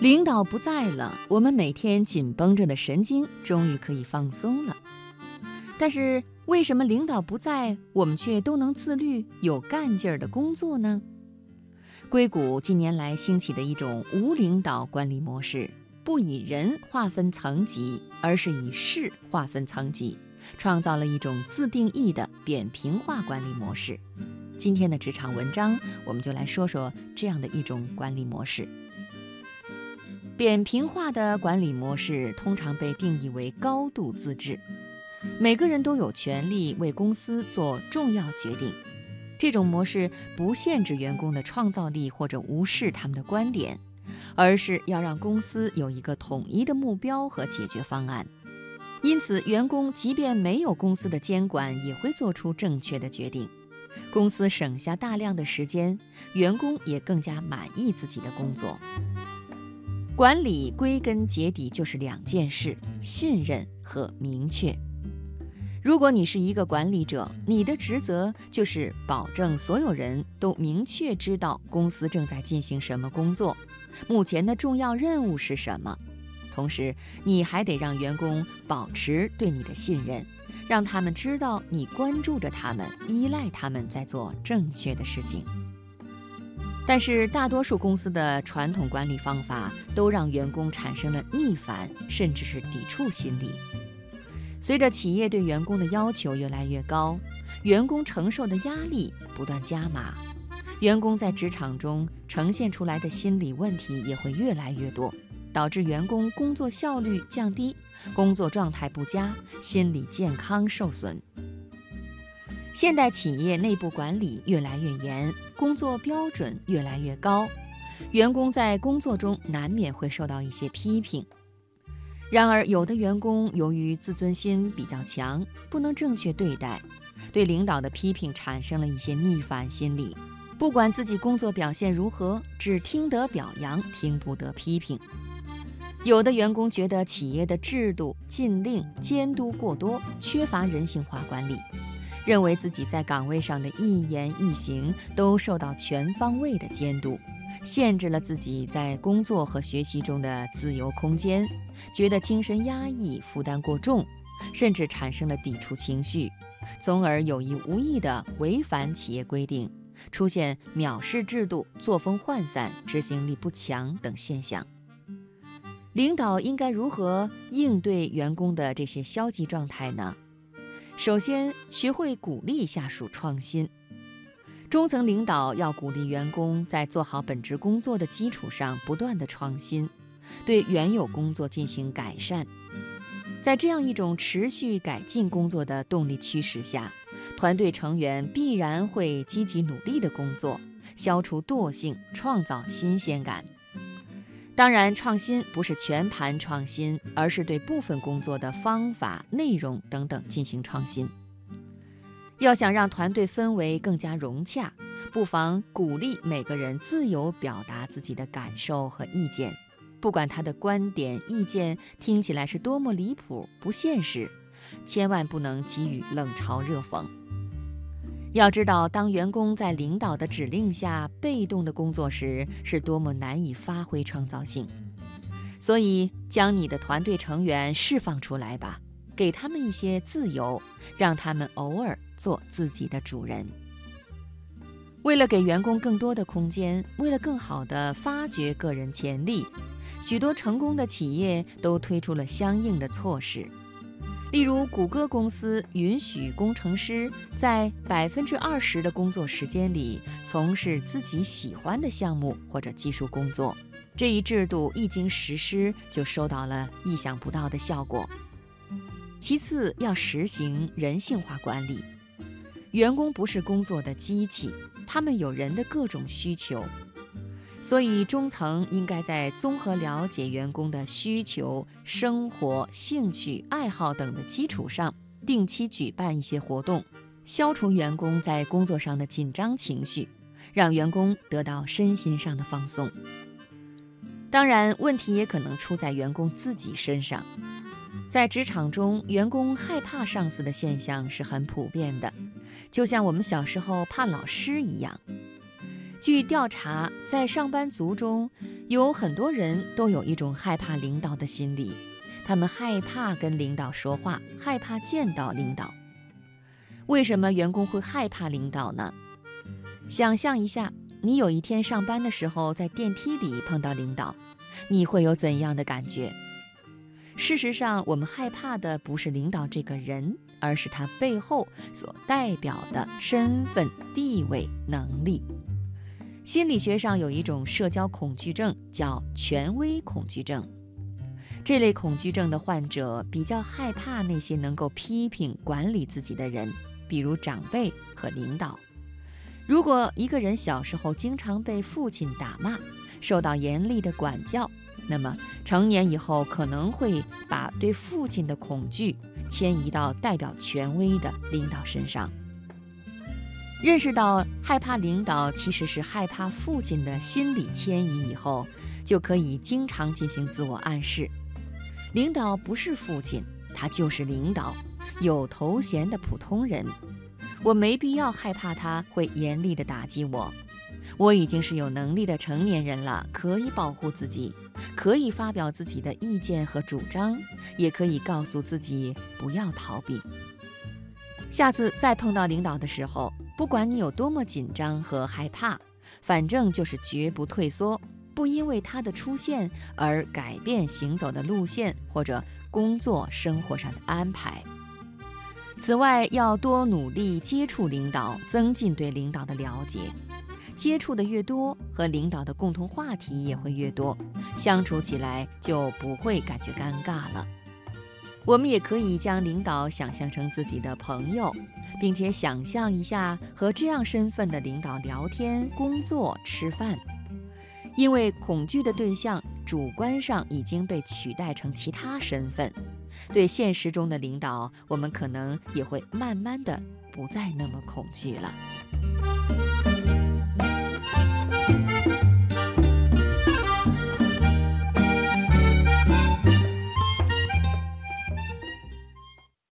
领导不在了，我们每天紧绷着的神经终于可以放松了。但是为什么领导不在，我们却都能自律、有干劲儿的工作呢？硅谷近年来兴起的一种无领导管理模式，不以人划分层级，而是以事划分层级，创造了一种自定义的扁平化管理模式。今天的职场文章，我们就来说说这样的一种管理模式。扁平化的管理模式通常被定义为高度自治，每个人都有权利为公司做重要决定。这种模式不限制员工的创造力或者无视他们的观点，而是要让公司有一个统一的目标和解决方案。因此，员工即便没有公司的监管，也会做出正确的决定。公司省下大量的时间，员工也更加满意自己的工作。管理归根结底就是两件事：信任和明确。如果你是一个管理者，你的职责就是保证所有人都明确知道公司正在进行什么工作，目前的重要任务是什么。同时，你还得让员工保持对你的信任，让他们知道你关注着他们，依赖他们在做正确的事情。但是，大多数公司的传统管理方法都让员工产生了逆反，甚至是抵触心理。随着企业对员工的要求越来越高，员工承受的压力不断加码，员工在职场中呈现出来的心理问题也会越来越多，导致员工工作效率降低，工作状态不佳，心理健康受损。现代企业内部管理越来越严，工作标准越来越高，员工在工作中难免会受到一些批评。然而，有的员工由于自尊心比较强，不能正确对待，对领导的批评产生了一些逆反心理。不管自己工作表现如何，只听得表扬，听不得批评。有的员工觉得企业的制度、禁令、监督过多，缺乏人性化管理。认为自己在岗位上的一言一行都受到全方位的监督，限制了自己在工作和学习中的自由空间，觉得精神压抑、负担过重，甚至产生了抵触情绪，从而有意无意地违反企业规定，出现藐视制度、作风涣散、执行力不强等现象。领导应该如何应对员工的这些消极状态呢？首先，学会鼓励下属创新。中层领导要鼓励员工在做好本职工作的基础上不断的创新，对原有工作进行改善。在这样一种持续改进工作的动力驱使下，团队成员必然会积极努力的工作，消除惰性，创造新鲜感。当然，创新不是全盘创新，而是对部分工作的方法、内容等等进行创新。要想让团队氛围更加融洽，不妨鼓励每个人自由表达自己的感受和意见，不管他的观点、意见听起来是多么离谱、不现实，千万不能给予冷嘲热讽。要知道，当员工在领导的指令下被动的工作时，是多么难以发挥创造性。所以，将你的团队成员释放出来吧，给他们一些自由，让他们偶尔做自己的主人。为了给员工更多的空间，为了更好地发掘个人潜力，许多成功的企业都推出了相应的措施。例如，谷歌公司允许工程师在百分之二十的工作时间里从事自己喜欢的项目或者技术工作。这一制度一经实施，就收到了意想不到的效果。其次，要实行人性化管理。员工不是工作的机器，他们有人的各种需求。所以，中层应该在综合了解员工的需求、生活、兴趣、爱好等的基础上，定期举办一些活动，消除员工在工作上的紧张情绪，让员工得到身心上的放松。当然，问题也可能出在员工自己身上。在职场中，员工害怕上司的现象是很普遍的，就像我们小时候怕老师一样。据调查，在上班族中，有很多人都有一种害怕领导的心理，他们害怕跟领导说话，害怕见到领导。为什么员工会害怕领导呢？想象一下，你有一天上班的时候，在电梯里碰到领导，你会有怎样的感觉？事实上，我们害怕的不是领导这个人，而是他背后所代表的身份、地位、能力。心理学上有一种社交恐惧症，叫权威恐惧症。这类恐惧症的患者比较害怕那些能够批评、管理自己的人，比如长辈和领导。如果一个人小时候经常被父亲打骂，受到严厉的管教，那么，成年以后可能会把对父亲的恐惧迁移到代表权威的领导身上。认识到害怕领导其实是害怕父亲的心理迁移以后，就可以经常进行自我暗示：领导不是父亲，他就是领导，有头衔的普通人。我没必要害怕他会严厉地打击我。我已经是有能力的成年人了，可以保护自己，可以发表自己的意见和主张，也可以告诉自己不要逃避。下次再碰到领导的时候，不管你有多么紧张和害怕，反正就是绝不退缩，不因为他的出现而改变行走的路线或者工作生活上的安排。此外，要多努力接触领导，增进对领导的了解。接触的越多，和领导的共同话题也会越多，相处起来就不会感觉尴尬了。我们也可以将领导想象成自己的朋友，并且想象一下和这样身份的领导聊天、工作、吃饭。因为恐惧的对象主观上已经被取代成其他身份，对现实中的领导，我们可能也会慢慢的不再那么恐惧了。